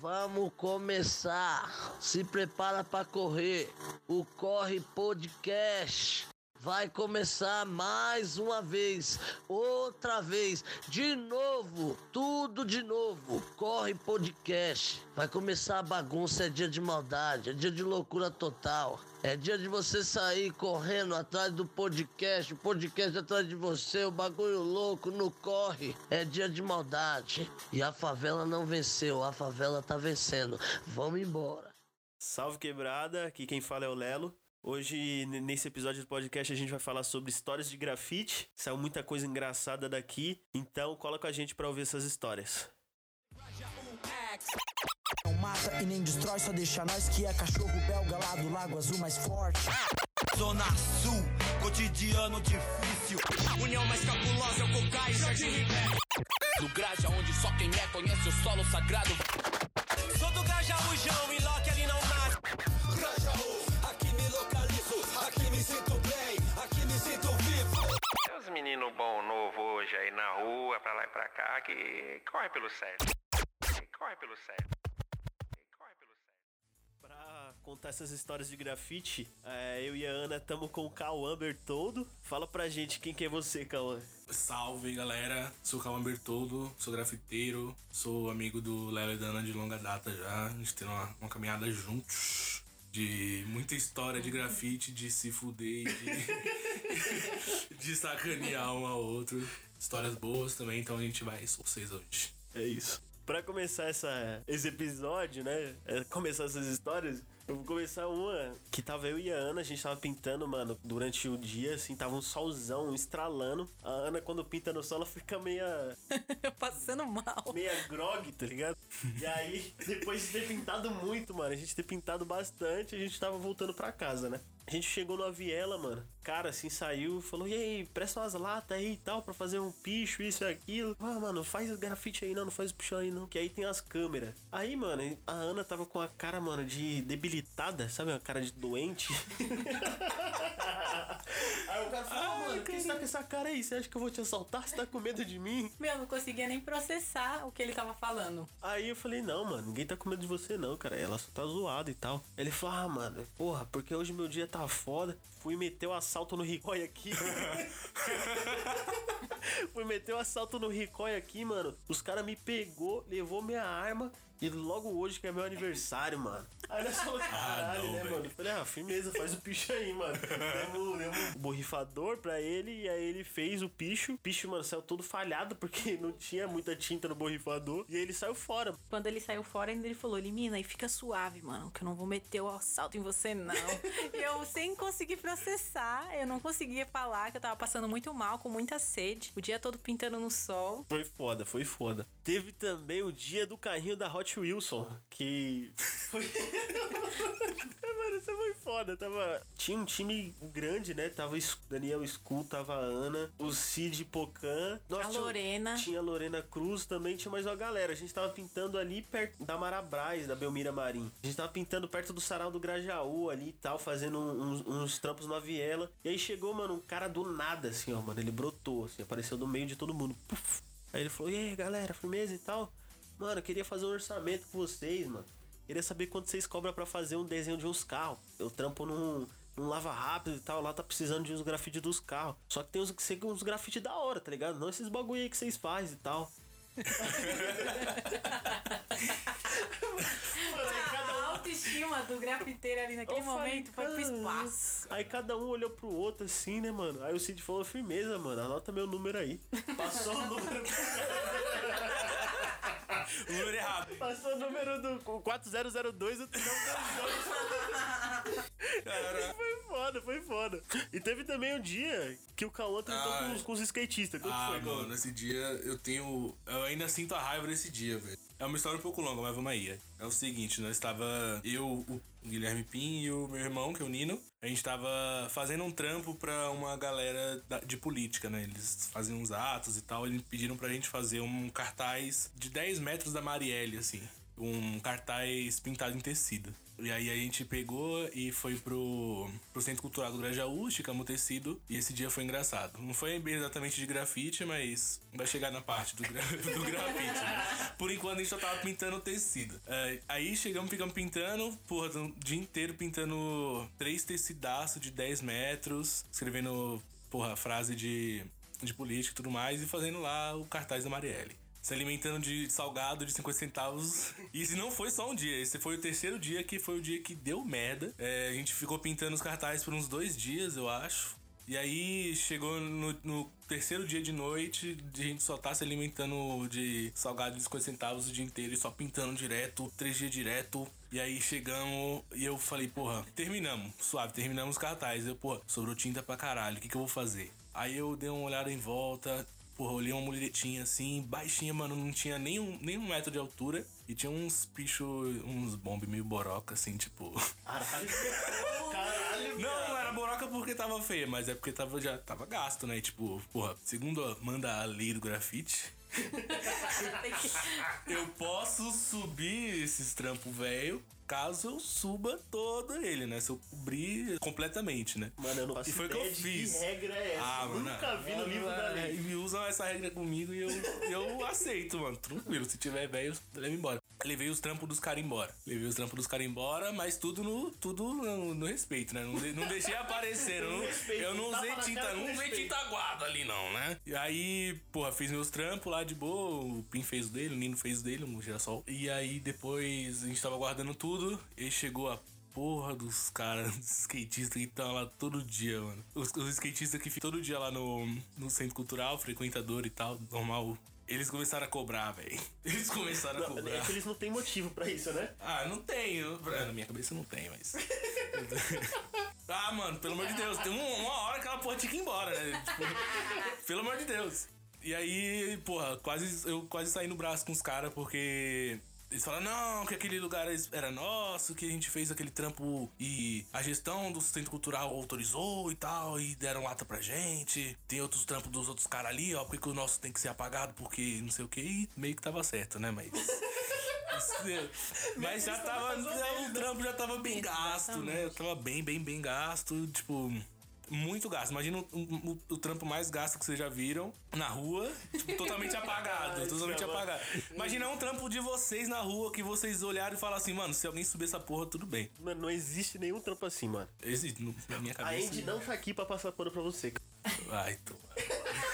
Vamos começar. Se prepara para correr. O Corre Podcast vai começar mais uma vez, outra vez, de novo, tudo de novo. Corre podcast. Vai começar a bagunça, é dia de maldade, é dia de loucura total. É dia de você sair correndo atrás do podcast, o podcast atrás de você, o bagulho louco no corre. É dia de maldade. E a favela não venceu, a favela tá vencendo. Vamos embora. Salve quebrada, aqui quem fala é o Lelo. Hoje, nesse episódio do podcast, a gente vai falar sobre histórias de grafite. Saiu muita coisa engraçada daqui, então cola com a gente para ouvir essas histórias. Mata e nem destrói, só deixa nós que é cachorro belga lá do Lago Azul mais forte. Zona Sul, cotidiano difícil. União mais cabulosa é o Cocai, Jardim Ribeiro. Do Graja, onde só quem é conhece o solo sagrado. Sou do Grajaújão e Loki ali não nasce. Grajaú, aqui me localizo, aqui me sinto bem, aqui me sinto vivo. Tem uns meninos bom novo hoje aí na rua, pra lá e pra cá, que corre pelo certo. Que corre pelo certo. Contar essas histórias de grafite, é, eu e a Ana estamos com o Cauã Bertoldo. Fala pra gente quem que é você, Cauã. Salve galera, sou Calma Bertoldo, sou grafiteiro, sou amigo do Léo e da Ana de longa data já. A gente tem uma, uma caminhada juntos de muita história de grafite, de se fuder e de, de sacanear um ao outro. Histórias boas também, então a gente vai vocês hoje. É isso. Pra começar essa, esse episódio, né? é, Começar essas histórias, eu vou começar uma que tava eu e a Ana, a gente tava pintando, mano, durante o dia, assim, tava um solzão estralando. A Ana, quando pinta no sol, ela fica meia, Passando mal. meia grog, tá ligado? E aí, depois de ter pintado muito, mano, a gente ter pintado bastante, a gente tava voltando pra casa, né? A gente chegou numa viela, mano. Cara, assim, saiu e falou: E aí, presta umas latas aí e tal pra fazer um picho, isso e aquilo. Ah, mano, faz grafite aí não, não faz pichão aí não. Que aí tem as câmeras. Aí, mano, a Ana tava com a cara, mano, de debilitada, sabe? Uma cara de doente. aí o cara falou: ah, mano, por que você tá com essa cara aí? Você acha que eu vou te assaltar? Você tá com medo de mim? Meu, eu não conseguia nem processar o que ele tava falando. Aí eu falei, não, mano, ninguém tá com medo de você não, cara. Ela só tá zoada e tal. Ele falou, ah, mano, porra, porque hoje meu dia tá foda. Fui meter o assalto no Ricói aqui. Fui meter o assalto no Ricói aqui, mano. Os caras me pegou, levou minha arma. E logo hoje, que é meu aniversário, mano. Aí nós falamos, caralho, não, né, velho. mano? Eu falei, ah, firmeza, faz o picho aí, mano. Demos, demos um borrifador pra ele e aí ele fez o picho. O picho, mano, saiu todo falhado porque não tinha muita tinta no borrifador. E aí ele saiu fora. Quando ele saiu fora, ainda ele falou: Elimina e fica suave, mano, que eu não vou meter o assalto em você, não. e eu, sem conseguir processar, eu não conseguia falar que eu tava passando muito mal, com muita sede. O dia todo pintando no sol. Foi foda, foi foda. Teve também o dia do carrinho da Hot Wilson, que foi. Mano, isso foi foda. Tava... Tinha um time grande, né? Tava Daniel Skull, tava a Ana, o Cid Pocan. A Lorena. Tinha a Lorena Cruz também, tinha mais uma galera. A gente tava pintando ali perto da Marabras, da Belmira Marim. A gente tava pintando perto do Sarau do Grajaú ali e tal, fazendo uns, uns trampos na viela. E aí chegou, mano, um cara do nada, assim, ó, mano. Ele brotou, assim, apareceu no meio de todo mundo. Puf. Aí ele falou: E aí, galera, firmeza e tal? Mano, eu queria fazer um orçamento com vocês, mano. Queria saber quanto vocês cobram pra fazer um desenho de uns carros. Eu trampo num, num lava rápido e tal. Lá tá precisando de uns grafites dos carros. Só que tem uns, uns grafites da hora, tá ligado? Não esses bagulho aí que vocês fazem e tal. A autoestima do grafiteiro ali naquele Eu falei, momento foi pro espaço. Aí cada um olhou pro outro assim, né, mano? Aí o Cid falou, firmeza, mano, anota meu número aí. Passou o número. O número errado. Passou o número do 4002 e Foi foda, foi foda. E teve também um dia que o Cauã tentou Ah, com, os- com os skatistas. Que Ah, foi, mano, esse dia eu tenho. Eu ainda sinto a raiva desse dia, velho. É uma história um pouco longa, mas vamos aí. É o seguinte, nós estava eu, o Guilherme Pim e o meu irmão, que é o Nino. A gente tava fazendo um trampo pra uma galera de política, né? Eles faziam uns atos e tal. Eles pediram pra gente fazer um cartaz de 10 metros da Marielle, assim. Um cartaz pintado em tecido. E aí a gente pegou e foi pro, pro Centro Cultural do Grajaú, esticamos o tecido, e esse dia foi engraçado. Não foi exatamente de grafite, mas vai chegar na parte do, gra- do grafite, né? Por enquanto a gente só tava pintando o tecido. É, aí chegamos, ficamos pintando, porra, o dia inteiro pintando três tecidaços de 10 metros, escrevendo, porra, frase de, de política e tudo mais, e fazendo lá o cartaz da Marielle se alimentando de salgado de 50 centavos. E esse não foi só um dia, esse foi o terceiro dia que foi o dia que deu merda. É, a gente ficou pintando os cartazes por uns dois dias, eu acho. E aí chegou no, no terceiro dia de noite, a gente só tá se alimentando de salgado de 50 centavos o dia inteiro e só pintando direto, três dias direto. E aí chegamos e eu falei, porra, terminamos, suave, terminamos os cartazes. Eu, porra, sobrou tinta pra caralho, o que, que eu vou fazer? Aí eu dei uma olhada em volta, Porra, olhei uma muletinha assim, baixinha, mano, não tinha nem um, nem um metro de altura. E tinha uns bichos, uns bombes meio boroca, assim, tipo. Caralho. Caralho. Não, não era boroca porque tava feia, mas é porque tava, já tava gasto, né? Tipo, porra, segundo a- manda a lei do grafite, eu posso subir esses trampos velho caso eu suba todo ele, né? Se eu cobrir completamente, né? Mano, eu não faço E foi o que eu fiz. Que regra é essa? Ah, mano. Nunca vi no livro da é, lei. E usam essa regra comigo e eu, eu aceito, mano. Tranquilo. Se tiver velho, leva embora. Levei os trampos dos caras embora. Levei os trampos dos caras embora, mas tudo no, tudo no, no respeito, né? Não, de- não deixei aparecer. eu não, respeito, eu não usei tinta, não usei tinta aguada ali, não, né? E aí, porra, fiz meus trampos lá de boa. O Pim fez o dele, o Nino fez o dele, o girassol. E aí depois a gente tava guardando tudo. E chegou a porra dos caras, dos skatistas que estão lá todo dia, mano. Os, os skatistas que ficam todo dia lá no, no centro cultural, frequentador e tal, normal. Eles começaram a cobrar, velho. Eles começaram a Não, é cobrar. que eles não têm motivo pra isso, né? Ah, não tenho. Na minha cabeça não tem, mas. ah, mano, pelo amor de Deus, tem um- uma hora que aquela porra tinha que ir embora, né? Tipo, pelo amor de Deus. E aí, porra, quase, eu quase saí no braço com os caras porque. Eles falaram, não, que aquele lugar era nosso, que a gente fez aquele trampo e a gestão do centro cultural autorizou e tal, e deram lata pra gente. Tem outros trampos dos outros caras ali, ó, porque que o nosso tem que ser apagado, porque não sei o que, e meio que tava certo, né? Mas. Mas já tava. O trampo já tava bem gasto, né? Eu tava bem, bem, bem gasto. Tipo, muito gasto. Imagina o, o- o trampo mais gasto que vocês já viram na rua, tipo, totalmente apagado. totalmente apagado. Imagina um trampo de vocês na rua que vocês olharam e falaram assim, mano, se alguém subir essa porra, tudo bem. Mano, não existe nenhum trampo assim, mano. Existe no- na minha A cabeça. Andy não tá aqui pra passar pano pra você. Ai, tô.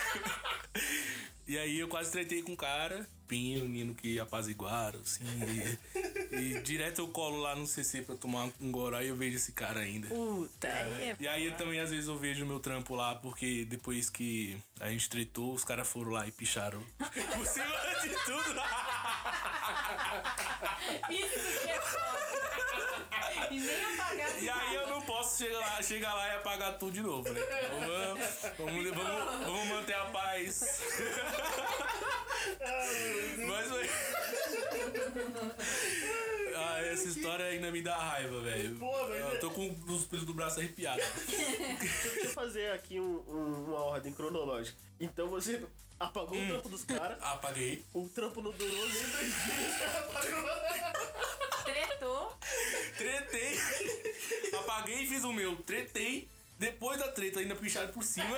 E aí eu quase tretei com o cara, Pinho, Nino que apaziguaram, assim. E, e direto eu colo lá no CC pra tomar um goró e eu vejo esse cara ainda. Puta, é E aí eu também às vezes eu vejo o meu trampo lá, porque depois que a gente tretou, os caras foram lá e picharam por cima de tudo. Isso que é foda. E nem apagar E aí eu não posso chegar lá, chegar lá e apagar tudo de novo, né? Vamos, vamos, vamos- vamos manter a paz. Mas foi. Ah, essa história ainda me dá raiva, velho. Eu tô com os pelos do braço arrepiados. Deixa eu fazer aqui um- um- uma ordem cronológica. Então você apagou Hum. o trampo dos caras, Apaguei. o trampo não durou nem dois dias. tretou. Tretei. Apaguei e fiz o meu. Tretei. Depois da treta, ainda picharam por cima.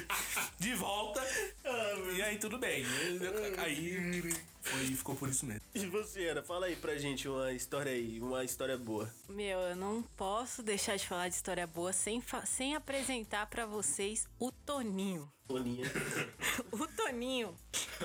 De volta. E aí, tudo bem. Aí foi, ficou por isso mesmo. E você, Ana, fala aí pra gente uma história aí, uma história boa. Meu, eu não posso deixar de falar de história boa sem, sem apresentar pra vocês o Toninho. Boninha. O Toninho,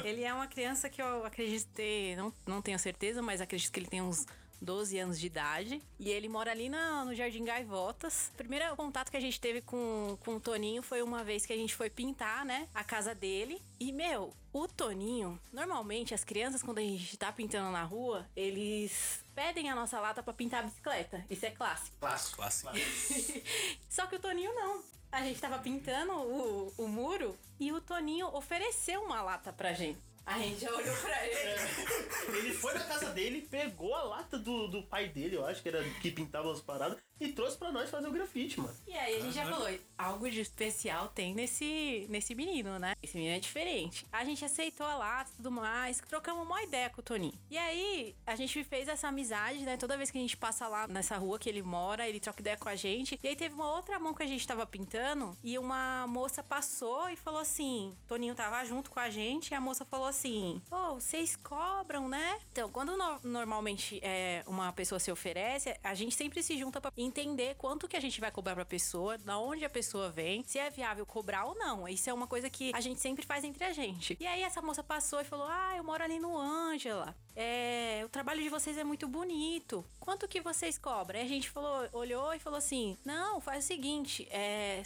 ele é uma criança que eu acredito ter, não, não tenho certeza, mas acredito que ele tem uns 12 anos de idade. E ele mora ali na- no Jardim Gaivotas. O primeiro contato que a gente teve com, com o Toninho foi uma vez que a gente foi pintar, né, a casa dele. E, meu, o Toninho, normalmente as crianças, quando a gente tá pintando na rua, eles pedem a nossa lata pra pintar a bicicleta. Isso é clássico. Clássico. Clássico. Só que o Toninho não. A gente tava pintando o, o muro e o Toninho ofereceu uma lata pra gente. A gente já olhou pra ele. Ele foi na casa dele, pegou a lata do, do pai dele, eu acho que era que pintava as paradas, e trouxe pra nós fazer o grafite, mano. E aí a gente já falou, algo de especial tem nesse, nesse menino, né? Esse menino é diferente. A gente aceitou a lata e tudo mais, trocamos uma ideia com o Toninho. E aí, a gente fez essa amizade, né? Toda vez que a gente passa lá nessa rua que ele mora, ele troca ideia com a gente. E aí teve uma outra mão que a gente tava pintando, e uma moça passou e falou assim: Toninho tava junto com a gente, e a moça falou assim: Ô, vocês cobram, né? Então, quando no- normalmente é, uma pessoa se oferece, a gente sempre se junta pra entender quanto que a gente vai cobrar pra pessoa, da onde a pessoa vem, se é viável cobrar ou não. Isso é uma coisa que a gente sempre faz entre a gente. E aí essa moça passou e falou: Ah, eu moro ali no Ângela. É, o trabalho de vocês é muito bonito. Quanto que vocês cobram? Aí a gente falou, olhou e falou assim: Não, faz o seguinte, é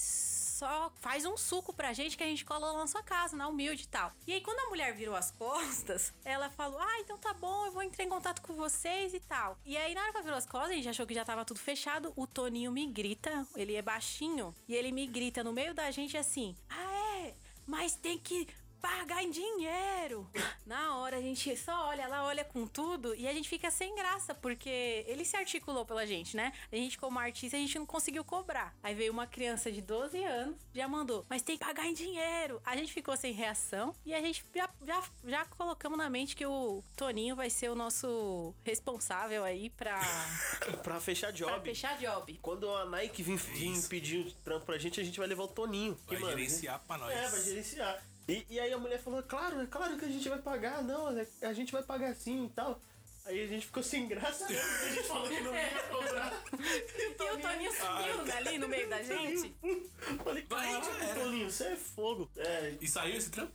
só faz um suco pra gente que a gente cola lá na sua casa, na humilde e tal. E aí, quando a mulher virou as costas, ela falou: Ah, então tá bom, eu vou entrar em contato com vocês e tal. E aí, na hora que ela virou as costas, a gente achou que já tava tudo fechado. O Toninho me grita, ele é baixinho, e ele me grita no meio da gente assim: Ah, é? Mas tem que pagar em dinheiro. Na hora a gente só olha, ela olha com tudo e a gente fica sem graça, porque ele se articulou pela gente, né? A gente, como artista, a gente não conseguiu cobrar. Aí veio uma criança de 12 anos, já mandou, mas tem que pagar em dinheiro. A gente ficou sem reação e a gente já, já, já colocamos na mente que o Toninho vai ser o nosso responsável aí pra, Pra fechar job. pra fechar job. Quando a Nike vir, vir pedir um trampo pra gente, a gente vai levar o Toninho. que, Vai mano, gerenciar pra nós. É, vai gerenciar. E, e aí a mulher falou, claro, é claro que a gente vai pagar, não, é- a gente vai pagar sim e tal. Aí a gente ficou sem graça, né? A gente falou que não ia cobrar. E o Toninho sumiu ali no meio da gente. Falei, caraca, era. Toninho, você é fogo. É, E saiu esse trampo?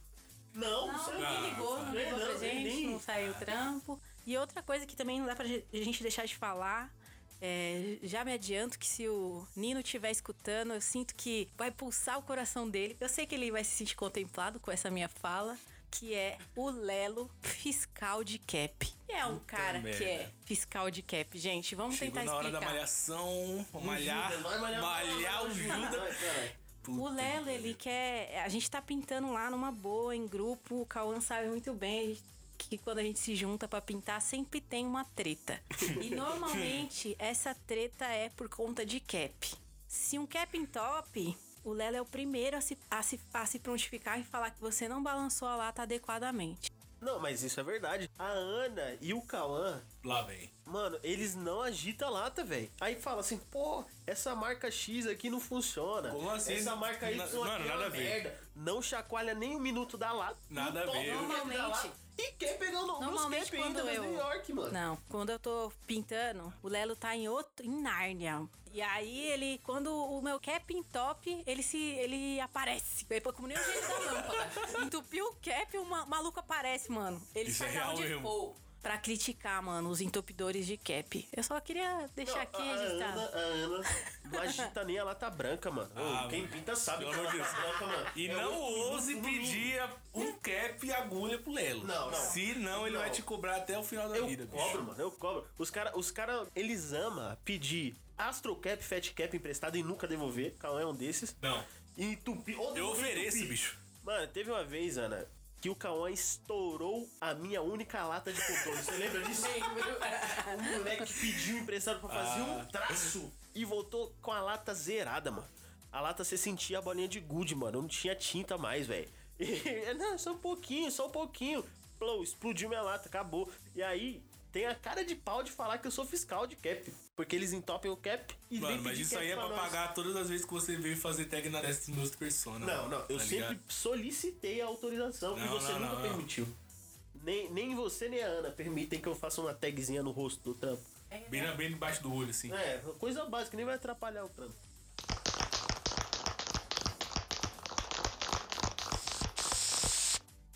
não, Não, você ninguém ligou, não ligou Não, pra gente, nem- não saiu o trampo. E outra coisa que também não dá pra gente deixar de falar. É, já me adianto que se o Nino estiver escutando, eu sinto que vai pulsar o coração dele. Eu sei que ele vai se sentir contemplado com essa minha fala, que é o Lelo fiscal de cap. É um cara merda. que é fiscal de cap, gente. Vamos Chegou tentar na hora da explicar. malhação, malhar, Judas, malhar, malhar o Judas. Caralho. O Lelo, ele quer. A gente tá pintando lá numa boa, em grupo. O Cauã sabe muito bem a gente- que quando a gente se junta pra pintar, sempre tem uma treta. E normalmente essa treta é por conta de cap. Se um cap em top. O Lelo é o primeiro a se, a, se, a se prontificar e falar que você não balançou a lata adequadamente. Não, mas isso é verdade. A Ana e o Cauã, Lá vem. mano, eles não agitam a lata, velho. Aí fala assim, pô, essa marca X aqui não funciona. Como assim? Essa marca Y Na- aqui mano, é nada uma a ver. merda. Não chacoalha nem um minuto da lata. Nada não a ver. Normalmente- E quer pegar no, Normalmente cap quando ainda eu... New York, mano. Não, quando eu tô pintando, o Lelo tá em outro, em Nárnia. E aí ele, quando o meu cap em top, ele se, ele aparece. Ele como nem o jeito da lâmpada. Entupiu o cap, o ma- maluco aparece, mano. Ele Isso é real de mesmo. fogo pra criticar, mano, os entupidores de cap. Eu só queria deixar Não, aqui a, registrado. Ana, a Ana não agita nem a lata branca, mano. Ô, Ah, quem mano. pinta sabe que a lata Deus. branca, mano. E é não ouse pedir um cap e agulha pro Lelo. Não, não. Se não, ele Não. vai te cobrar até o final da Eu vida, bicho. cobro, mano, eu cobro. Os caras, os cara, eles amam pedir Astro Cap, Fat Cap emprestado e nunca devolver. Cauã é um desses. Não. E entupir. Eu devolver ofereço, bicho. Mano, teve uma vez, Ana, que o Cauã estourou a minha única lata de contorno. Você lembra disso? o moleque pediu emprestado pra fazer Ah. um traço e voltou com a lata zerada, mano. A lata você sentia a bolinha de gude, mano. Não tinha tinta mais, velho. E- Não, só um pouquinho, só um pouquinho. Plou, explodiu minha lata, acabou. E aí, tem a cara de pau de falar que eu sou fiscal de cap. Porque eles entopem o cap e vem Mano, mas pedir isso cap aí é pra nós. pagar todas as vezes que você veio fazer tag na testa dos persona. Não, não, eu tá sempre ligado? solicitei a autorização e Não, você não, nunca não, não. permitiu. Nem, nem você nem a Ana permitem que eu faça uma tagzinha no rosto do trampo. Bem, na- bem debaixo do olho, assim. É, coisa básica, nem vai atrapalhar o trampo.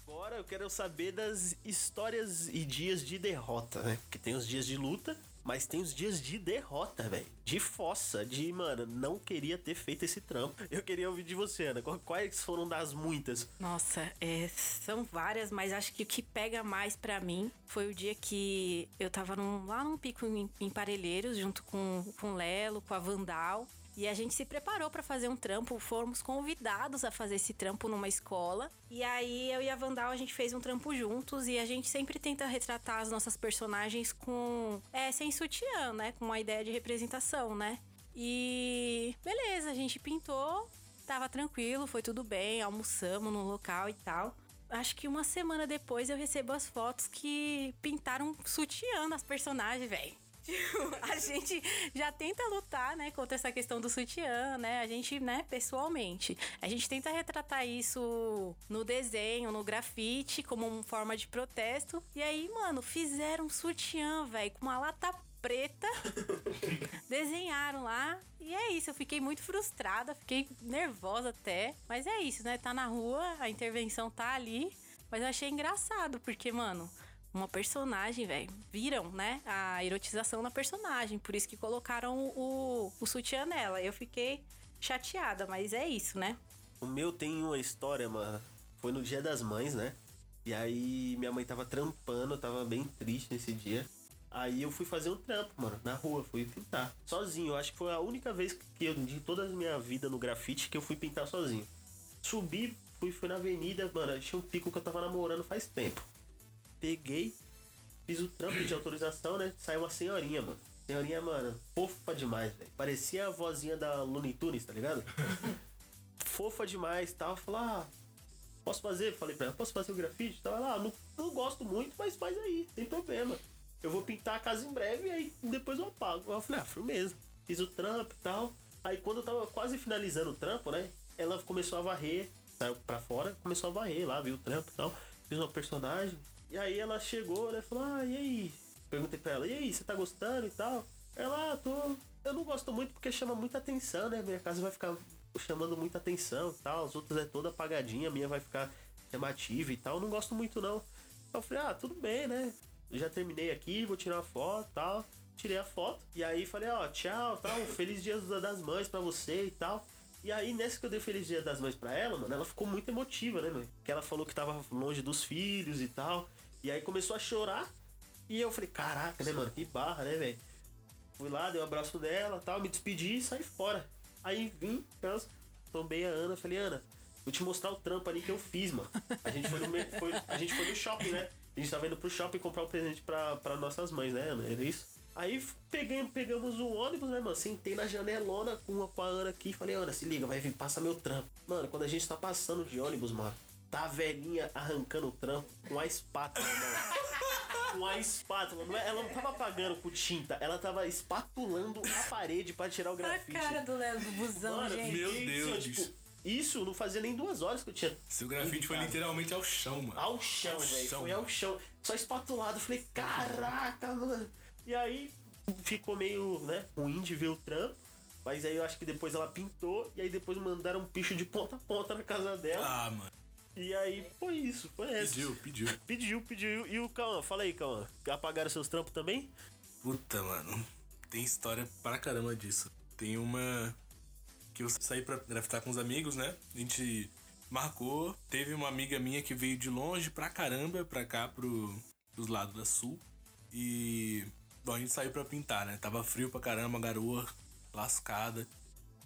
Agora eu quero saber das histórias e dias de derrota, né? Porque tem os dias de luta, mas tem os dias de derrota, velho. De fossa, de, mano, não queria ter feito esse trampo. Eu queria ouvir de você, Ana. Qu- Quais foram das muitas? Nossa, é, são várias, mas acho que o que pega mais pra mim foi o dia que eu tava num- lá num pico em, em Parelheiros, junto com, com o Lelo, com a Vandal. E a gente se preparou pra fazer um trampo, fomos convidados a fazer esse trampo numa escola. E aí eu e a Vandal a gente fez um trampo juntos e a gente sempre tenta retratar as nossas personagens com é sem sutiã, né, com uma ideia de representação, né? E beleza, a gente pintou, tava tranquilo, foi tudo bem, almoçamos no local e tal. Acho que uma semana depois eu recebo as fotos que pintaram sutiã nas personagens, velho. a gente já tenta lutar, né, contra essa questão do sutiã, né? A gente, né, pessoalmente. A gente tenta retratar isso no desenho, no grafite, como uma forma de protesto. E aí, mano, fizeram um sutiã, velho, com uma lata preta. desenharam lá. E é isso, eu fiquei muito frustrada, fiquei nervosa até. Mas é isso, né? Tá na rua, a intervenção tá ali. Mas eu achei engraçado, porque, mano, uma personagem, velho. Viram, né? A erotização na personagem. Por isso que colocaram o, o sutiã nela. Eu fiquei chateada, mas é isso, né? O meu tem uma história, mano. Foi no dia das mães, né? E aí minha mãe tava trampando, tava bem triste nesse dia. Aí eu fui fazer um trampo, mano, na rua, fui pintar. Sozinho, eu acho que foi a única vez que eu, de toda a minha vida no grafite, que eu fui pintar sozinho. Subi, fui, fui na avenida, mano, tinha um pico que eu tava namorando faz tempo. Peguei, fiz o trampo de autorização, né? Saiu uma senhorinha, mano. Senhorinha, mano, fofa demais, velho. Parecia a vozinha da Looney Tunes, tá ligado? fofa demais tal. Falei, ah, posso fazer? Falei pra ela, posso fazer o grafite? Tava lá, não, não gosto muito, mas faz aí, sem problema. Eu vou pintar a casa em breve e aí depois eu apago. Eu falei, ah, firmeza. Fiz o trampo e tal. Aí quando eu tava quase finalizando o trampo, né? Ela começou a varrer, saiu pra fora, começou a varrer lá, viu o trampo e tal. Fiz uma personagem. E aí ela chegou, né? Falou, ah, e aí? Perguntei pra ela, e aí, você tá gostando e tal? Ela, ah, tô. Eu não gosto muito porque chama muita atenção, né? Minha casa vai ficar chamando muita atenção e tal. As outras é toda apagadinha, a minha vai ficar chamativa e tal. Eu não gosto muito não. Eu falei, ah, tudo bem, né? Eu já terminei aqui, vou tirar uma foto e tal. Tirei a foto. E aí falei, ó, tchau, tal, feliz dia das mães pra você e tal. E aí, nessa que eu dei Feliz Dia das Mães pra ela, mano, ela ficou muito emotiva, né, mano? Que ela falou que tava longe dos filhos e tal. E aí começou a chorar. E eu falei, caraca, né, mano? Que barra, né, velho? Fui lá, dei um abraço dela tal, me despedi e saí fora. Aí vim, tombei a Ana, falei, Ana, vou te mostrar o trampo ali que eu fiz, mano. A gente foi no, foi, a gente foi no shopping, né? A gente tava indo pro shopping comprar um presente pra, pra nossas mães, né, Ana? Era isso? Aí peguei, pegamos o ônibus, né, mano? Sentei na janelona com a, com a Ana aqui e falei, Ana, se liga, vai vir, passa meu trampo. Mano, quando a gente tá passando de ônibus, mano, tá a velhinha arrancando o trampo com a espátula, mano. Com a espátula. Não é- ela não tava apagando com tinta, ela tava espatulando a parede pra tirar o A grafite. cara do Léo do busão, Mano, gente. Meu isso, Deus, tipo, isso não fazia nem duas horas que eu tinha. Seu grafite foi literalmente ao chão, mano. Ao chão, velho. Foi mano. ao chão. Só espatulado. Eu Falei, caraca, mano. E aí ficou meio, né, ruim de ver o trampo. Mas aí eu acho que depois ela pintou. E aí depois mandaram um picho de ponta a ponta na casa dela. Ah, mano. E aí foi isso, foi essa. Pediu, pediu. Pediu, pediu. E o Cauã, fala aí, Cauã. Apagaram seus trampos também? Puta, mano. Tem história pra caramba disso. Tem uma que eu saí pra grafitar com os amigos, né? A gente marcou. Teve uma amiga minha que veio de longe pra caramba, pra cá, pro, pros lados da sul. E. Bom, a gente saiu pra pintar, né? Tava frio pra caramba, garoa lascada.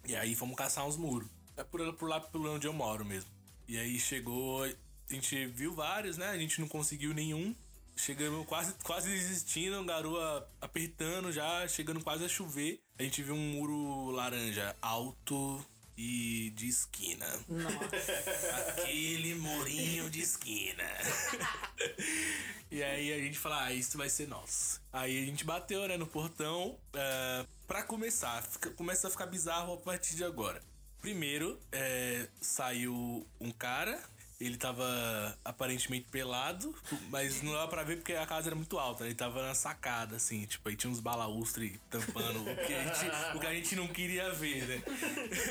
E aí fomos caçar uns muros. É por, por lá por onde eu moro mesmo. E aí chegou. A gente viu vários, né? A gente não conseguiu nenhum. Chegamos quase, quase desistindo, garoa apertando já, chegando quase a chover. A gente viu um muro laranja alto e de esquina. Aquele murinho de esquina. e aí a gente fala, ah, isso vai ser nosso. Aí a gente bateu, né, no portão. É, pra começar, fica- começa a ficar bizarro a partir de agora. Primeiro, é, saiu um cara. Ele tava aparentemente pelado, mas não dava pra ver porque a casa era muito alta. Ele tava na sacada, assim, tipo, aí tinha uns balaustres tampando o que, a gente, o que a gente não queria ver, né?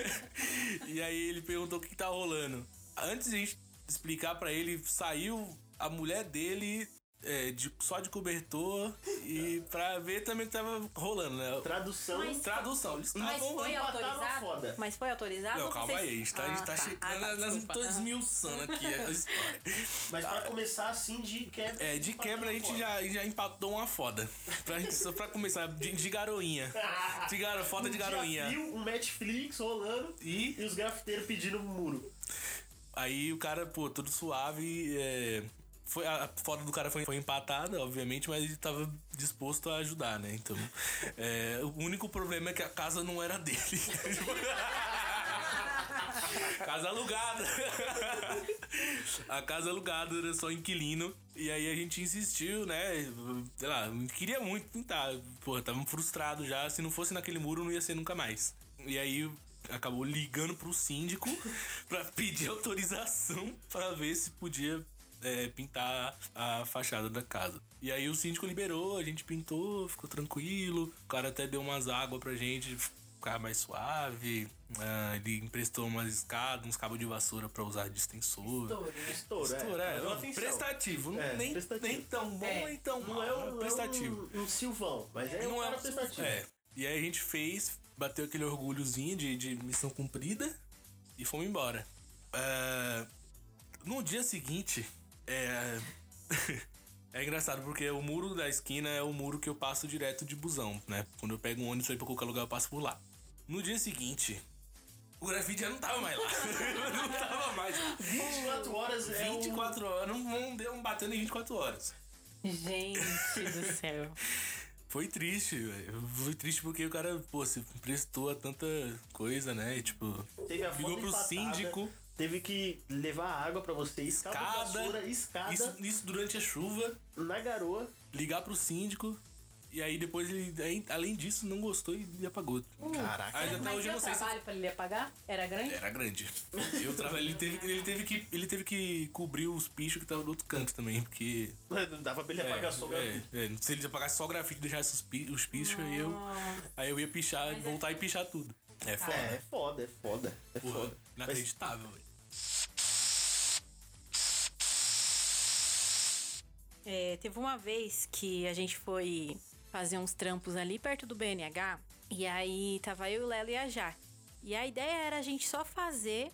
e aí ele perguntou o que, tá rolando. Antes de a gente explicar pra ele, saiu a mulher dele é, de, só de cobertor e pra ver também o que tava rolando, né? Tradução. Mas- Tradução, eles Mas foi autorizado? Mas foi autorizado? Não, calma vocês- aí, a gente tá, a gente Ah, tá tá. chegando Ah, tá, esmiuçando aqui a história. Mas pra começar assim, de quebra. É, de quebra a gente já, já empatou uma foda. Pra, gente- só pra começar, de, de garoinha. De garo, foda de Um dia garoinha. frio, um Netflix rolando E e os grafiteiros pedindo um muro. aí o cara, pô, tudo suave. É, foi, a foda do cara foi, foi empatada, obviamente, mas ele tava disposto a ajudar, né? Então, é, o único problema é que a casa não era dele. casa alugada. a casa alugada era só inquilino. E aí a gente insistiu, né? Sei lá, queria muito pintar. Pô, tava frustrado já. Se não fosse naquele muro, não ia ser nunca mais. E aí acabou ligando pro síndico pra pedir autorização pra ver se podia é, pintar a fachada da casa. E aí o síndico liberou, a gente pintou, ficou tranquilo. O cara até deu umas águas pra gente ficar mais suave. Ah, ele emprestou umas escadas, uns cabos de vassoura pra usar de extensor. Estouro, Estouro, é. é, não, prestativo. É, nem, prestativo. nem tão bom, É. nem tão Não mal. é um, prestativo. É um, um Silvão, mas é um Não cara um- prestativo. É. E aí a gente fez, bateu aquele orgulhozinho de, de missão cumprida e fomos embora. É, no dia seguinte, é. é engraçado porque o muro da esquina é o muro que eu passo direto de busão, né? Quando eu pego um ônibus ir pra qualquer lugar, eu passo por lá. No dia seguinte, o grafite já não tava mais lá. não tava mais. 24 horas é um... 24 horas, não, não deu um batendo em 24 horas. Gente do céu. Foi triste, velho. Foi triste porque o cara, pô, se prestou a tanta coisa, né? E, tipo, Teve a ligou pro síndico, Teve que levar água pra você, escada, escada. vassoura, escada Isso, isso durante a chuva, na garoa. ligar pro síndico. E aí depois ele, além disso, não gostou e apagou. Caraca. Aí até Mas hoje eu não sei se trabalho pra ele apagar? Era grande? era grande. Eu ele, teve, ele, teve que, ele teve que cobrir os pichos que estavam do outro canto também, porque. Não dava pra ele apagar só o é, grafite. é, se ele apagasse só o grafite e deixasse os, pi- os pichos, aí eu, aí eu ia pichar, voltar e pichar tudo. É foda. É, é foda, é foda. É Porra, foda. Mas inacreditável, velho. É, teve uma vez que a gente foi fazer uns trampos ali perto do BNH. E aí tava eu, o Lelo e a Jaque. E a ideia era a gente só fazer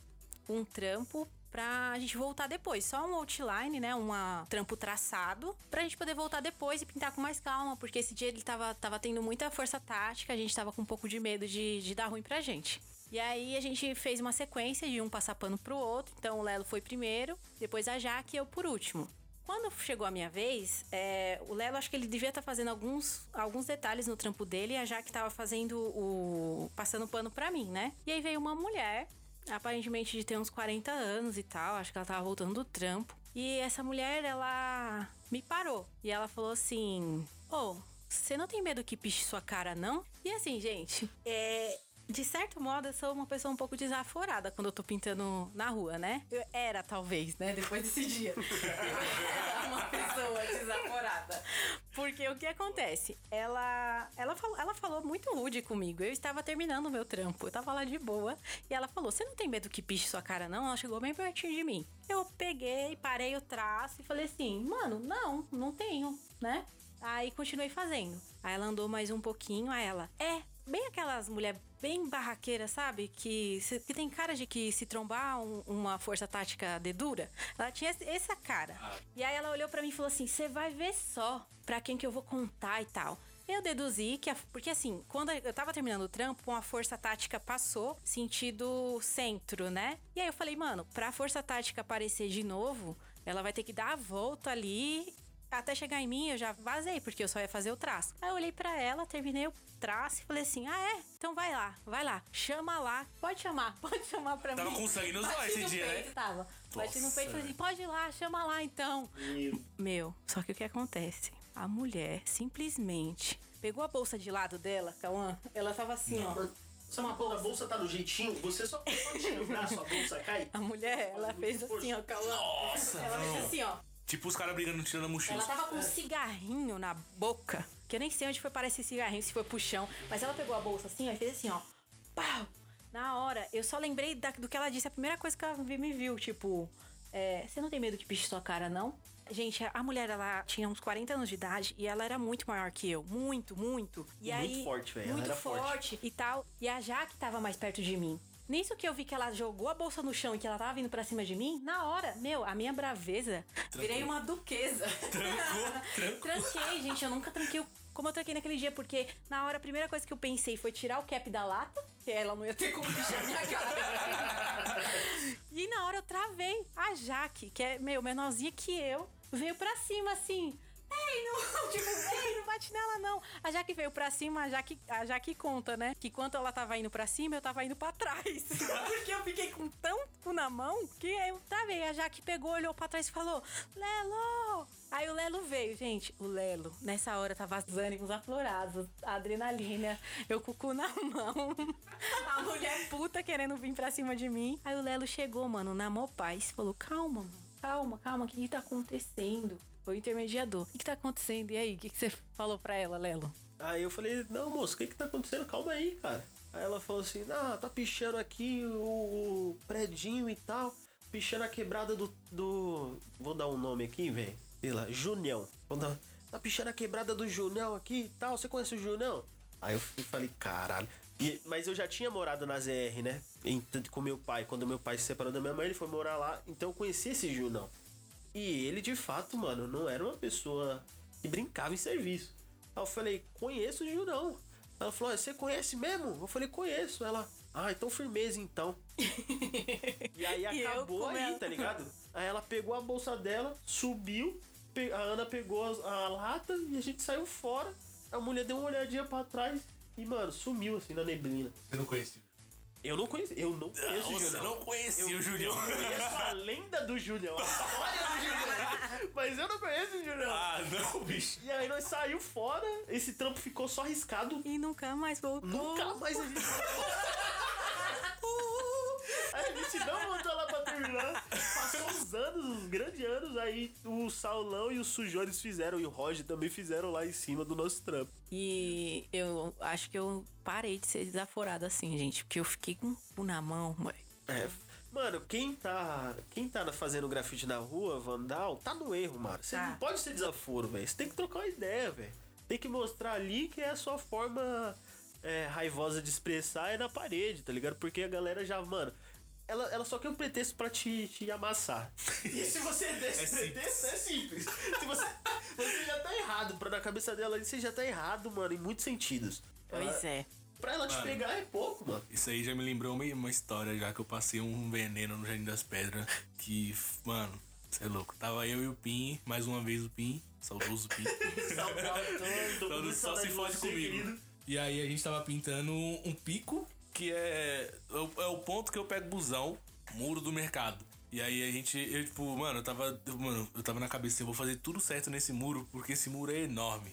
um trampo pra gente voltar depois. Só um outline, né? Um trampo traçado. Pra gente poder voltar depois e pintar com mais calma. Porque esse dia ele tava, tava tendo muita força tática. A gente tava com um pouco de medo de, de dar ruim pra gente. E aí a gente fez uma sequência de um passar pano pro outro. Então o Lelo foi primeiro, depois a Jaque e eu por último. Quando chegou a minha vez, é, o Lelo acho que ele devia estar fazendo alguns, alguns detalhes no trampo dele, e a Jaque tava fazendo o. passando pano pra mim, né? E aí veio uma mulher, aparentemente de ter uns 40 anos e tal, acho que ela tava voltando do trampo. E essa mulher, ela me parou. E ela falou assim: Ô, você não tem medo que piche sua cara, não? E assim, gente, é. De certo modo, eu sou uma pessoa um pouco desaforada quando eu tô pintando na rua, né? Eu era, talvez, né? Depois desse dia. Eu era uma pessoa desaforada. Porque o que acontece? Ela, ela, falou, ela falou muito rude comigo. Eu estava terminando o meu trampo. Eu tava lá de boa. E ela falou: Você não tem medo que piche sua cara, não? Ela chegou bem pertinho de mim. Eu peguei, parei o traço e falei assim: Mano, não, não tenho, né? Aí continuei fazendo. Aí ela andou mais um pouquinho, aí ela, é, bem aquelas mulher bem barraqueiras, sabe? Que, que tem cara de que se trombar um- uma força tática de dura. Ela tinha essa cara. E aí ela olhou pra mim e falou assim: você vai ver só pra quem que eu vou contar e tal. Eu deduzi que, a- porque assim, quando eu tava terminando o trampo, uma força tática passou sentido centro, né? E aí eu falei, mano, pra força tática aparecer de novo, ela vai ter que dar a volta ali até chegar em mim, eu já vazei, porque eu só ia fazer o traço. Aí eu olhei pra ela, terminei o traço e falei assim: ah, é? Então vai lá, vai lá, chama lá. Pode chamar, pode chamar pra Tava mim. com sangue nos olhos esse no dia, né? peito, Tava. Bati no Nossa, peito e falei assim: pode ir lá, chama lá então. E Meu, só que o que acontece? A mulher simplesmente pegou a bolsa de lado dela, Cauã. Ela tava assim, ó. Sabe quando a bolsa tá no jeitinho? Você só pode tirar o braço, a bolsa cai. A mulher, ela fez assim, ó, Cauã. Nossa, Ela não. fez assim, ó. Tipo os caras brigando, tirando a mochila. Ela tava com um cigarrinho na boca. Que eu nem sei onde foi parar esse cigarrinho, se foi pro chão. Mas ela pegou a bolsa assim, ó, e fez assim, ó. Pau! Na hora, eu só lembrei da- do que ela disse. A primeira coisa que ela vi- me viu, tipo... é, você não tem medo que piche sua cara, não? Gente, a mulher, ela tinha uns 40 anos de idade e ela era muito maior que eu. Muito, muito. E, E aí, muito forte, velho. Ela Muito era forte. forte e tal. E a Jaque tava mais perto de mim. Nisso que eu vi que ela jogou a bolsa no chão e que ela tava vindo pra cima de mim, na hora, meu, a minha braveza, virei uma duquesa. Trancou, trancou. Tranquei, gente, eu nunca tranquei o- como eu tranquei naquele dia, porque na hora a primeira coisa que eu pensei foi tirar o cap da lata, que ela não ia ter como pichar minha cara. e na hora eu travei. A Jaque, que é, meu, menorzinha que eu, veio pra cima assim. Ei, não, tipo, ei, não bate nela, não. A Jaque veio pra cima, a Jaque, a Jaque conta, né? Que quando ela tava indo pra cima, eu tava indo pra trás. Porque eu fiquei com tanto na mão que eu travei. A Jaque pegou, olhou pra trás e falou: Lelo! Aí o Lelo veio, gente. O Lelo, nessa hora, tava os ânimos aflorados, a adrenalina, eu com o cu na mão. A mulher puta querendo vir pra cima de mim. Aí o Lelo chegou, mano, na mó paz. Falou: calma, mano, calma, calma, o que, que tá acontecendo? Foi o intermediador. O que, que tá acontecendo? E aí, o que, que você falou pra ela, Lelo? Aí eu falei, não, moço, o que que tá acontecendo? Calma aí, cara. Aí ela falou assim, ah, tá pichando aqui o, o predinho e tal. Pichando a quebrada do. do. Vou dar um nome aqui, velho. Sei lá, Junião. Vou dar- Tá pichando a quebrada do Junião aqui e tal. Você conhece o Junião? Aí eu falei, caralho. E- mas eu já tinha morado na ZR, né? Em- com meu pai. Quando meu pai se separou da minha mãe, ele foi morar lá. Então eu conheci esse Junão. E ele, de fato, mano, não era uma pessoa que brincava em serviço. Aí eu falei, conheço o Junão. Ela falou, "Ah, você conhece mesmo? Eu falei, conheço. Ela, ah, então firmeza então. e aí E acabou com aí, ela. tá ligado? Aí ela pegou a bolsa dela, subiu, a Ana pegou a, a lata e a gente saiu fora. A mulher deu uma olhadinha pra trás e, mano, sumiu assim na neblina. Você não conhecia. Eu não conheço, eu não conheço o Você Julião. não conhecia Eu- o Julião. Eu lenda do Julião, a história do Julião. Mas eu não conheço o Julião. Ah, não, bicho. E aí nós saiu fora, esse trampo ficou só riscado. E nunca mais voltou. Nunca mais a gente. Aí a gente não voltou lá pra terminar. Passou uns anos, uns grandes anos. Aí o Saulão e os Sujores fizeram, e o Roger também fizeram lá em cima do nosso trampo. E eu acho que eu parei de ser desaforada assim, gente. Porque eu fiquei com o cu na mão, mãe. É. Mano, quem tá, quem tá fazendo grafite na rua, vandal, tá no erro, mano. Você Tá. não pode ser desaforo, velho. Você tem que trocar uma ideia, velho. Tem que mostrar ali que é a sua forma é, raivosa de expressar é na parede, tá ligado? Porque a galera já, mano. Ela, ela só quer um pretexto pra te, te amassar. E se você der esse É pretexto, é simples. Se você, você já tá errado. Pra na cabeça dela ali, você já tá errado, mano, em muitos sentidos. Pois Ela- é. Pra ela te Mano. pegar é pouco, mano. Isso aí já me lembrou uma, uma história já que eu passei um veneno no Jardim das Pedras. Que, mano, você é louco. Tava eu e o Pim, mais uma vez o Pim, saudoso Pim. Todo Só se fode comigo. E aí a gente tava pintando um, pico, que é, é o- é o ponto que eu pego busão, muro do mercado. E aí a gente, eu tipo, mano, eu tava, mano, eu tava na cabeça, eu vou fazer tudo certo nesse muro, porque esse muro é enorme.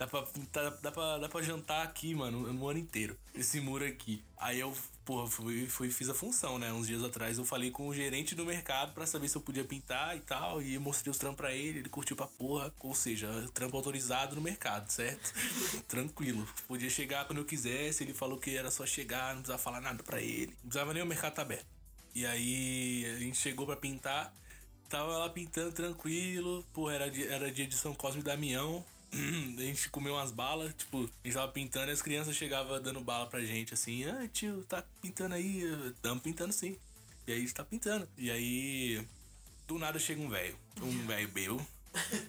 Dá pra, tá- dá, pra, dá pra jantar aqui, mano, no ano inteiro. Esse muro aqui. Aí eu, porra, fui, fui, fiz a função, né? Uns dias atrás eu falei com o gerente do mercado pra saber se eu podia pintar e tal. E mostrei os trampos pra ele, ele curtiu pra porra. Ou seja, trampo autorizado no mercado, certo? Tranquilo. Podia chegar quando eu quisesse. Ele falou que era só chegar, não precisava falar nada pra ele. Não precisava nem o mercado tá aberto. E aí a gente chegou pra pintar. Tava lá pintando tranquilo. Pô, era dia, era dia de São Cosme e Damião. A gente comeu umas balas, tipo, a gente tava pintando e as crianças chegavam dando bala pra gente, assim, ah, tio, tá pintando aí? Tamo pintando sim. E aí a gente tá pintando. E aí, do nada chega um velho. Um velho bebo.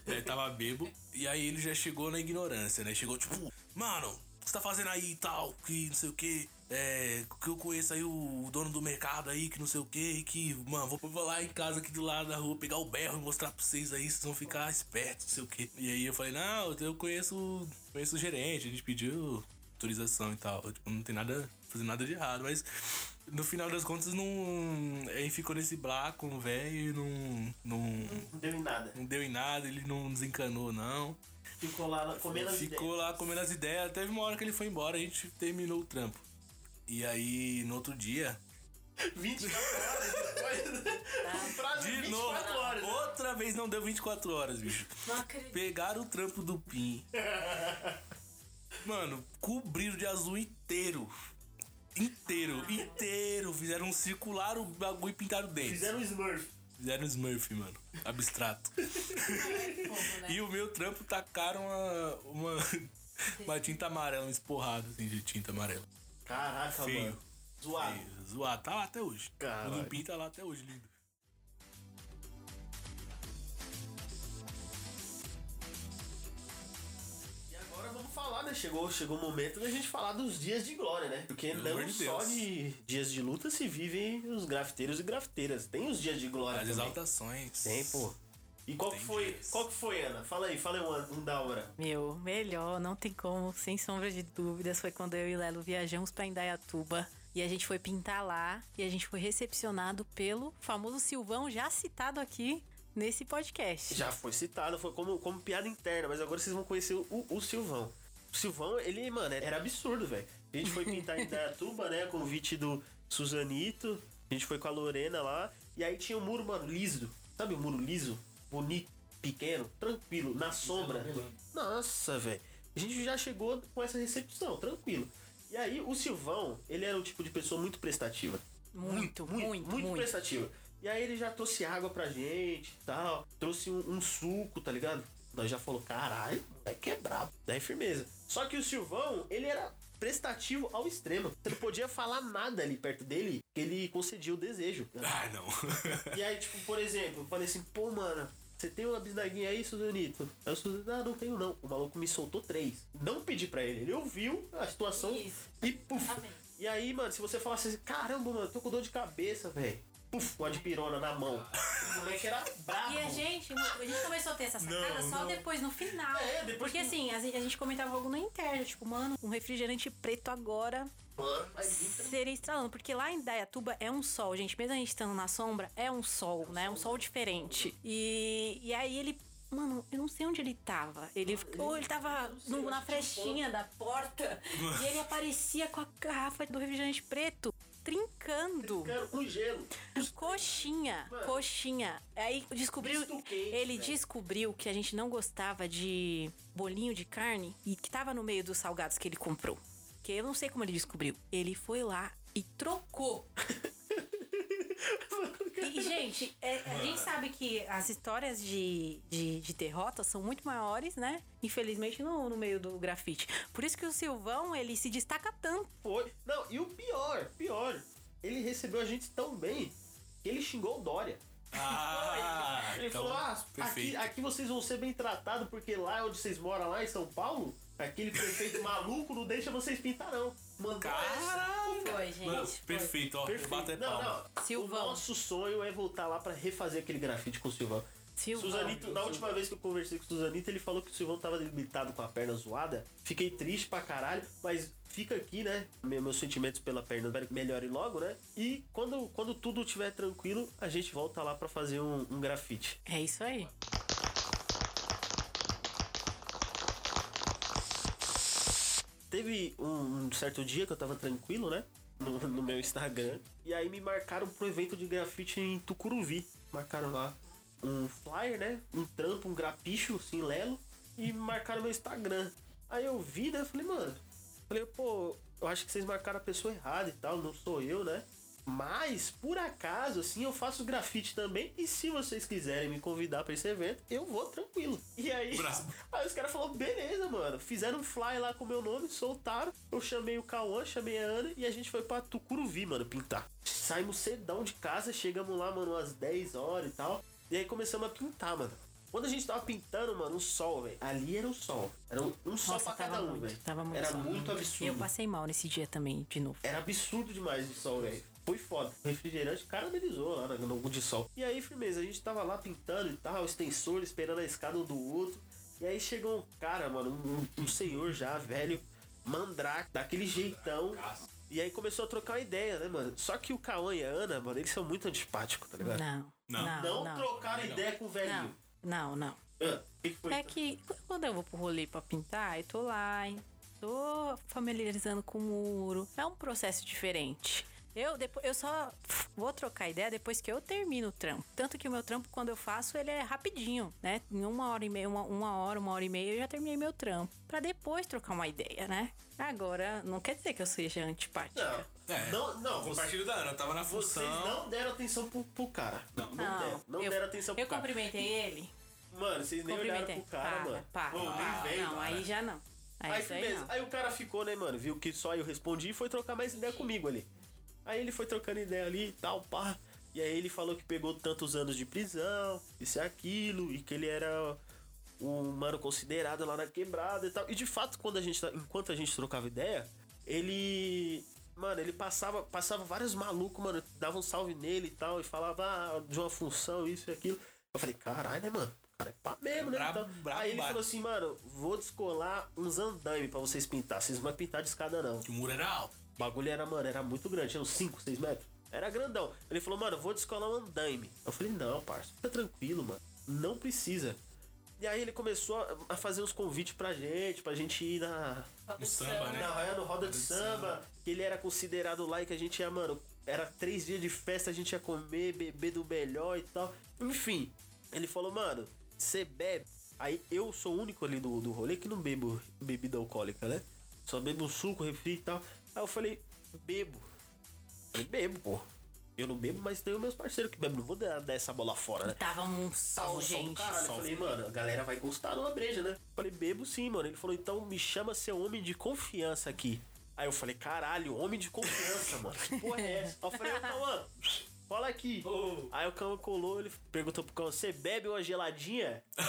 Ele tava bebo. E aí ele já chegou na ignorância, né? Chegou tipo, mano, o que você tá fazendo aí e tal? Que não sei o que. É. Que eu conheço aí o dono do mercado aí, que não sei o que. E que, mano, vou, vou lá em casa aqui do lado da rua pegar o berro e mostrar pra vocês aí, vocês vão ficar espertos, não sei o que. E aí eu falei, não, eu conheço, conheço o gerente, a gente pediu autorização e tal. Tipo, não tem nada, fazer nada de errado, mas no final das contas não. Aí ficou nesse blaco o velho e não. Não, Não deu em nada. não deu em nada, ele não desencanou, não. Ficou lá comendo as Ficou lá comendo as ideias. Teve uma hora que ele foi embora, a gente terminou o trampo. E aí, no outro dia, 24 horas depois. Um prazo de de 24 novo, horas. né? outra vez não deu 24 horas, bicho. Não acredito. Pegaram o trampo do Pim. Mano, cobriram de azul inteiro. Inteiro, inteiro. Fizeram um circular o bagulho e pintaram dentro. Fizeram um Smurf. Fizeram Smurf, mano. Abstrato. né? e o meu trampo tacaram uma, uma, uma tinta amarela, um esporrado assim, de tinta amarela. Caraca, Feio. mano. Zoado. E zoado. Tá lá até hoje. Caralho. O limpinho tá lá até hoje, lindo. E agora vamos falar, né? Chegou, chegou o momento da gente falar dos dias de glória, né? Porque Pelo não só Deus. de dias de luta se vivem os grafiteiros e grafiteiras. Tem os dias de glória As também. exaltações. Tem, pô. E qual que foi? dias. Qual que foi, Ana? Fala aí, fala aí um, um da hora. Meu, melhor, não tem como, sem sombra de dúvidas, foi quando eu e Lelo viajamos pra Indaiatuba. E a gente foi pintar lá e a gente foi recepcionado pelo famoso Silvão, já citado aqui nesse podcast. Já foi citado, foi como, como piada interna, mas agora vocês vão conhecer o, o Silvão. O Silvão, ele, mano, era absurdo, velho. A gente foi pintar em Indaiatuba, né? Convite do Suzanito. A gente foi com a Lorena lá. E aí tinha um muro, mano, liso. Sabe o muro liso? Bonito, pequeno, tranquilo, na sombra. Nossa, velho. A gente já chegou com essa recepção, tranquilo. E aí, o Silvão, ele era o tipo de pessoa muito prestativa. Muito, muito, muito. prestativa. E aí ele já trouxe água pra gente e tal. Trouxe um, um suco, tá ligado? Nós já falou, caralho, moleque é brabo. Daí firmeza. Só que o Silvão, ele era prestativo ao extremo. Você não podia falar nada ali perto dele, que ele concedia o desejo. Ah, não. E aí, tipo, por exemplo, eu falei assim, pô, mano, você tem uma bisnaguinha aí, Suzanito? Aí o Suzanito, ah, não tenho não. O maluco me soltou três. Não pedi pra ele. Ele ouviu a situação Isso. e puf. Exatamente. E aí, mano, se você falasse assim, caramba, mano, tô com dor de cabeça, velho. Puf, uma de pirona na mão. O moleque era brabo. E a gente, a gente começou a ter essa sacada Não, só não. depois, no final. É, depois Porque que- assim, a gente, comentava algo na interna, tipo, mano, um refrigerante preto agora seria estralando. Porque lá em Dayatuba é um sol, gente. Mesmo a gente estando na sombra, é um sol, né? Um sol diferente. E, e aí ele. Mano, eu não sei onde ele tava. Ele, ou ele tava no- na frestinha da porta e ele aparecia com a garrafa do refrigerante preto, trincando. Cara, com gelo. Coxinha, coxinha. Aí descobriu. Quente, ele velho. descobriu que a gente não gostava de bolinho de carne e que tava no meio dos salgados que ele comprou. Que eu não sei como ele descobriu. Ele foi lá e trocou. E, gente, é, a gente sabe que as histórias de, de, de derrota são muito maiores, né? Infelizmente, no, no meio do grafite. Por isso que o Silvão, ele se destaca tanto. Foi. Não, e o pior, pior. Ele recebeu a gente tão bem que ele xingou o Dória. Ah, Ele então, falou: ah, aqui, aqui vocês vão ser bem tratados, porque lá onde vocês moram, lá em São Paulo, aquele prefeito maluco não deixa vocês pintar, não. Mandou Caralho. Foi, gente. Mano, foi. perfeito, ó. Perfeito. Bata é não, palma. não. Silvão. O nosso sonho é voltar lá pra refazer aquele grafite com o Silvão. Silvão. Suzanito, na última vez que eu conversei com o Suzanito, ele falou que o Silvão tava limitado com a perna zoada. Fiquei triste pra caralho, mas fica aqui, né? Me- Meus sentimentos pela perna, espero que melhore logo, né? E quando, quando tudo estiver tranquilo, a gente volta lá pra fazer um, um grafite. É isso aí. Teve um, certo dia que eu tava tranquilo, né? No, no meu Instagram. E aí me marcaram pro evento de grafite em Tucuruvi. Marcaram lá um flyer, né? Um trampo, um grapicho, assim, lelo. E marcaram meu Instagram. Aí eu vi, né? Falei, mano. Falei, pô, eu acho que vocês marcaram a pessoa errada e tal. Não sou eu, né? Mas, por acaso, assim, eu faço grafite também. E se vocês quiserem me convidar pra esse evento, eu vou tranquilo. E aí, Bravo. aí os caras falaram, beleza, mano. Fizeram um fly lá com o meu nome, soltaram. Eu chamei o Cauã, chamei a Ana e a gente foi pra Tucuruvi, mano, pintar. Saímos cedão de casa, chegamos lá, mano, umas 10 horas e tal. E aí começamos a pintar, mano. Quando a gente tava pintando, mano, o sol, velho. Ali era o sol. Era um, um sol Nossa, pra cada um, velho. tava muito Era sol. muito absurdo. Eu passei mal nesse dia também, de novo. Era absurdo demais de sol, velho. Foi foda. O refrigerante caramelizou lá no no de sol. E aí, firmeza, a gente tava lá pintando e tal, extensor, esperando a escada um do outro. E aí chegou um cara, mano, um, um senhor já, velho, mandrake, daquele jeitão. E aí começou a trocar uma ideia, né, mano? Só que o Cauã e a Ana, mano, eles são muito antipáticos, tá ligado? Não, Não. não, Não, não. trocaram ideia com o velhinho. Não, não, não. Ah, que, foi? É que quando eu vou pro rolê pra pintar, eu tô lá, hein? Tô familiarizando com o muro. É um processo diferente. Eu, depois, eu só vou trocar ideia depois que eu termino o trampo. Tanto que o meu trampo, quando eu faço, ele é rapidinho, né? Em uma hora e meia, uma, uma hora, uma hora e meia, eu já terminei meu trampo. Pra depois trocar uma ideia, né? Agora, não quer dizer que eu seja antipática. Não, É. não, não. Compartilho da Ana, tava na vocês função. não deram atenção pro, pro cara. Não, não, deram. Não eu, deram atenção pro Eu cara. cumprimentei ele. Mano, vocês nem olharam pro cara, para, mano. para, vem, Não, aí já não. Aí, Aí, aí não. Aí o cara ficou, né, mano? Viu que só eu respondi e foi trocar mais ideia comigo ali. Aí ele foi trocando ideia ali e tal, pá. E aí ele falou que pegou tantos anos de prisão, isso e aquilo, e que ele era um mano considerado lá na quebrada e tal. E de fato, quando a gente, tá- enquanto a gente trocava ideia, ele. Mano, ele passava, passava vários malucos, mano, dava um salve nele e tal, e falava ah, de uma função, isso e aquilo. Eu falei, caralho, né, mano? Cara é pá mesmo, né? Brabo, Então, brabo, aí ele brabo. falou assim, mano, vou descolar uns andaime pra vocês pintar. Vocês não vão pintar de escada, não. Que o muro era alto. O bagulho era, mano, era muito grande, tinha uns 5, 6 metros. Era grandão. Ele falou, mano, vou descolar um andaime. Eu falei, não, parça, fica tranquilo, mano. Não precisa. E aí ele começou a- fazer uns convites pra gente, pra gente ir na. No samba, né? Na raia no roda de samba. Que ele era considerado lá e que a gente ia, mano. Era três dias de festa, a gente ia comer, beber do melhor e tal. Enfim, ele falou, mano, você bebe. Aí eu sou o único ali do, do rolê que não bebo bebida alcoólica, né? Só bebo suco, refri e tal. Aí eu falei, bebo. Eu falei, bebo, pô. Eu não bebo, mas tenho meus parceiros que bebem. Não vou dar, dar essa bola fora, né? Tava um Tava sol, um som do gente. caralho. Eu falei, mano, a galera vai gostar de uma breja, né? Falei, bebo sim, mano. Ele falou, então me chama seu homem de confiança aqui. Aí eu falei, caralho, homem de confiança, mano. Que porra é essa? Aí eu falei, ô, Cauã, cola aqui. Aí o Cauã colou, ele perguntou pro Cauã, você bebe uma geladinha?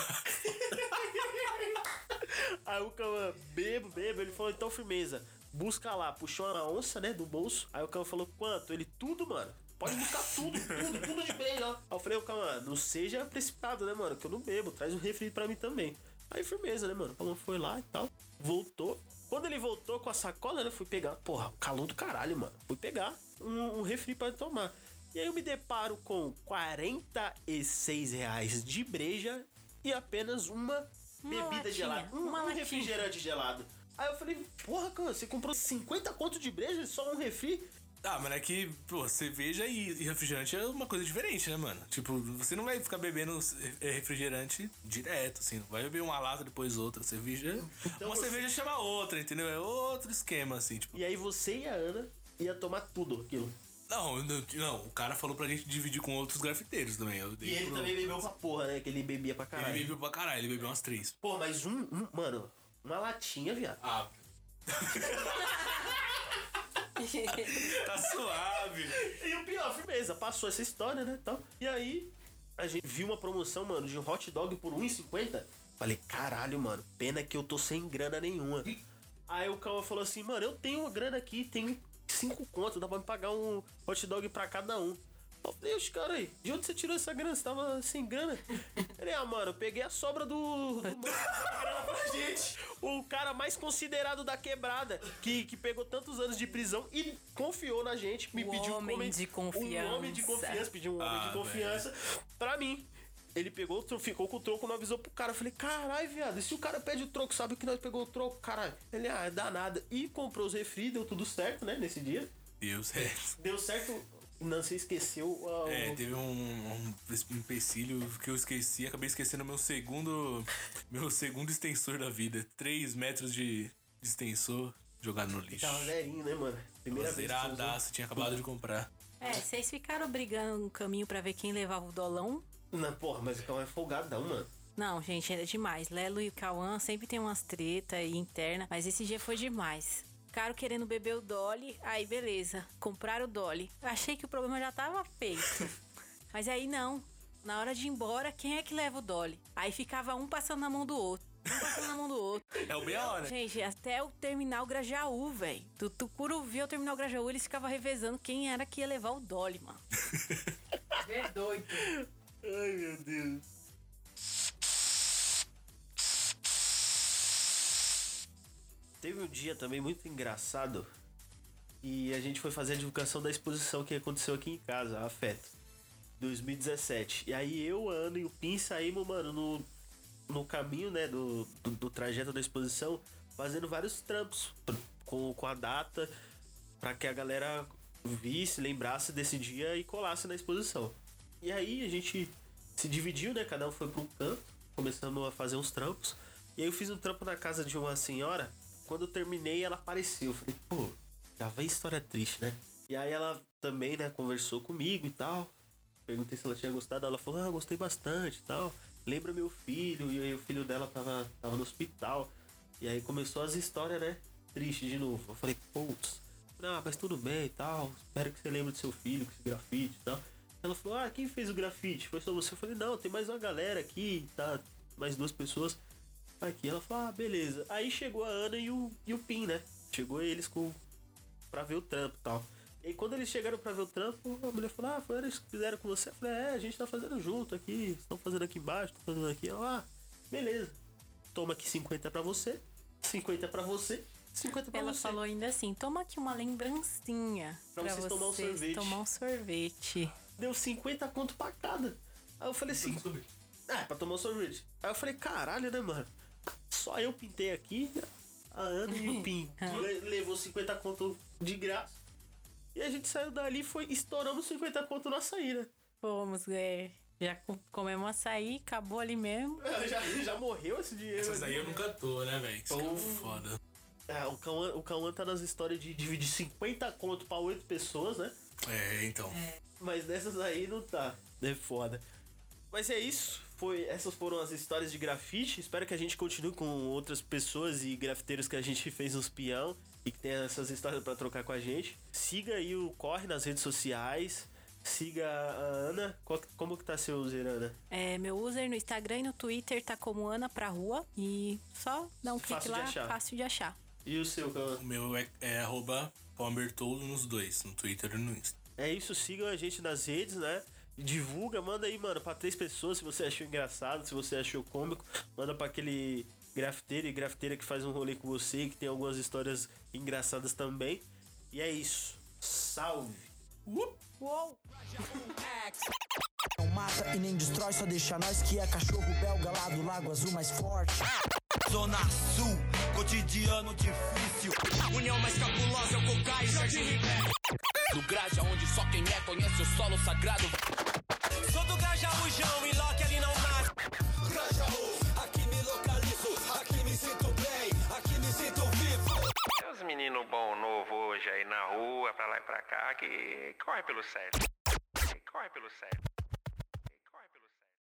Aí o Cauã, bebo, bebo. Ele falou, então firmeza. Busca lá, puxou uma onça, né, do bolso. Aí o Cauã falou, quanto? Ele, tudo, mano. Pode buscar tudo, tudo, tudo de breja. ó. Aí eu falei, ô Cauã, não seja precipitado, né, mano? Que eu não bebo, traz um refri pra mim também. Aí firmeza, né, mano? Cauã foi lá e tal, voltou. Quando ele voltou com a sacola, né, fui pegar, porra, calor do caralho, mano. Fui pegar um, um refri pra tomar. E aí eu me deparo com 46 reais de breja e apenas uma, bebida latinha, gelada. Um, uma um refrigerante gelado. Aí eu falei, porra, cara, você comprou 50 conto de breja e só um refri? Ah, mas é que, pô, cerveja e refrigerante é uma coisa diferente, né, mano? Tipo, você não vai ficar bebendo refrigerante direto, assim. não Vai beber uma lata, depois outra. Cerveja. uma Então você- cerveja chama outra, entendeu? É outro esquema, assim, tipo. E aí você e a Ana ia tomar tudo aquilo. Não, não, não, o cara falou pra gente dividir com outros grafiteiros também. Eu dei E ele pro- também bebeu pra porra, né? Que ele bebia pra Ele caralho. bebeu pra caralho, ele bebeu umas três. Pô, mas um, um- mano, uma latinha, viado. Ah. tá suave. E o pior, firmeza, passou essa história, né, tal. E aí, a gente viu uma promoção, mano, de um hot dog por 1,50. Falei, caralho, mano, pena que eu tô sem grana nenhuma. Aí o Cauã falou assim, mano, eu tenho uma grana aqui, tenho cinco contos, dá pra me pagar um hot dog pra cada um. Eu falei, oxe, cara aí, de onde você tirou essa grana? Você tava sem grana? Ele, ah, mano, eu peguei a sobra do. do gente. O cara mais considerado da quebrada, que, que pegou tantos anos de prisão e confiou na gente, me O pediu homem como- de Um homem de confiança. confiança, pediu um homem Ah, de confiança pra mim. Ele pegou, o troco, ficou com o troco, não avisou pro cara. Eu falei, caralho, viado, e se o cara pede o troco, sabe que nós pegou o troco, caralho? Ele, ah, é danada. E comprou os refri, deu tudo certo, né, nesse dia. Deus, é. Deu certo, não se esqueceu. ah, É, o- teve um, um empecilho que eu esqueci, acabei esquecendo meu segundo. Meu segundo extensor da vida. 3 metros de, de extensor jogado no lixo. Tava zerinho, né, mano? Primeira Tava vez. zeradaço, tinha acabado de comprar. É, vocês ficaram brigando no caminho pra ver quem levava o dolão? Não, porra, mas o Cauã é folgadão, mano. Não, gente, é demais. Lelo e o Cauã sempre tem umas treta aí interna, mas esse dia foi demais. Ficaram querendo beber o Dolly, aí beleza, compraram o Dolly. Eu achei que o problema já tava feito. Mas aí não. Na hora de ir embora, quem é que leva o Dolly? Aí ficava um passando na mão do outro. Um passando na mão do outro. É o B.O., né? Gente, até o terminal Grajaú, velho. Do Tucuruvi ao terminal Grajaú, eles ficavam revezando quem era que ia levar o Dolly, mano. É doido. Ai, meu Deus. Teve um dia também muito engraçado e a gente foi fazer a divulgação da exposição que aconteceu aqui em casa, Afeto, 2017. E aí eu, a Ana e o Pin saímos, mano, no, no caminho, né, do, do, do trajeto da exposição, fazendo vários trampos com, com a data, pra que a galera visse, lembrasse desse dia e colasse na exposição. E aí a gente se dividiu, né? Cada um foi para um canto, começamos a fazer uns trampos. E aí eu fiz um trampo na casa de uma senhora. Quando eu terminei, ela apareceu. Eu falei, pô, já vem história triste, né? E aí ela também, né, conversou comigo e tal. Perguntei se ela tinha gostado. Ela falou, ah, gostei bastante e tal. Lembra meu filho. E aí o filho dela tava, tava no hospital. E aí começou as histórias, né? Triste de novo. Eu falei, putz, não, mas tudo bem e tal. Espero que você lembre do seu filho, com esse grafite e tal. Ela falou, ah, quem fez o grafite? Foi só você? Eu falei, não, tem mais uma galera aqui, tá? Mais duas pessoas aqui. Ela falou, ah, beleza. Aí chegou a Ana e o, e o Pim, né? Chegou eles com. pra ver o trampo e tal. E aí, quando eles chegaram pra ver o trampo, a mulher falou, ah, foi eles que fizeram com você? Eu falei, é, a gente tá fazendo junto aqui, estão fazendo aqui embaixo, estão fazendo aqui. Ela, ah, beleza. Toma aqui 50 pra você, 50 pra você, 50 pra Ela você. falou ainda assim: toma aqui uma lembrancinha Pra pra, vocês tomar um sorvete." tomar um sorvete. Deu 50 conto pra cada. Aí eu falei assim, ah, pra tomar um sorvete. Aí eu falei, caralho, né, mano? Só eu pintei aqui, a Ana e o Pim. Le- levou 50 conto de graça. E a gente saiu dali e foi, estouramos 50 conto no açaí, né? Fomos, é, já co- comemos açaí, acabou ali mesmo. Já, já morreu esse dinheiro. Essas daí eu nunca tô, né, velho? Isso é foda. É, o Cauã, o Cauã tá nas histórias de dividir 50 conto pra 8 pessoas, né? É, então. Mas dessas aí não tá. É foda. Mas é isso. Foi, essas foram as histórias de grafite. Espero que a gente continue com outras pessoas e grafiteiros que a gente fez uns peão e que tenha essas histórias pra trocar com a gente. Siga aí o Corre nas redes sociais. Siga a Ana. Qual- como que tá seu user, Ana? É, meu user no Instagram e no Twitter tá como Ana pra rua. E só dá um clique de lá, achar. fácil de achar. E o seu, Cauã? O meu é, é arroba Palmertolo nos dois, no Twitter e no Insta. É isso, sigam a gente nas redes, né? Divulga, manda aí, mano, pra três pessoas se você achou engraçado, se você achou cômico. Manda pra aquele grafiteiro e grafiteira que faz um rolê com você, que tem algumas histórias engraçadas também. E é isso. Salve! Uou! Não mata e nem destrói, só deixa nós que é cachorro belga lá do Lago Azul mais forte. Zona Sul, cotidiano difícil. União mais cabulosa é o Cocai, Jardim Ribeiro. Do Graja, onde só quem é conhece o solo sagrado. Sou do Grajaújão e Loki ali não nasce. Grajaú, aqui me localizo, aqui me sinto bem, aqui me sinto vivo. Tem uns meninos bom novo hoje aí na rua, pra lá e pra cá, que corre pelo certo. Que corre pelo certo.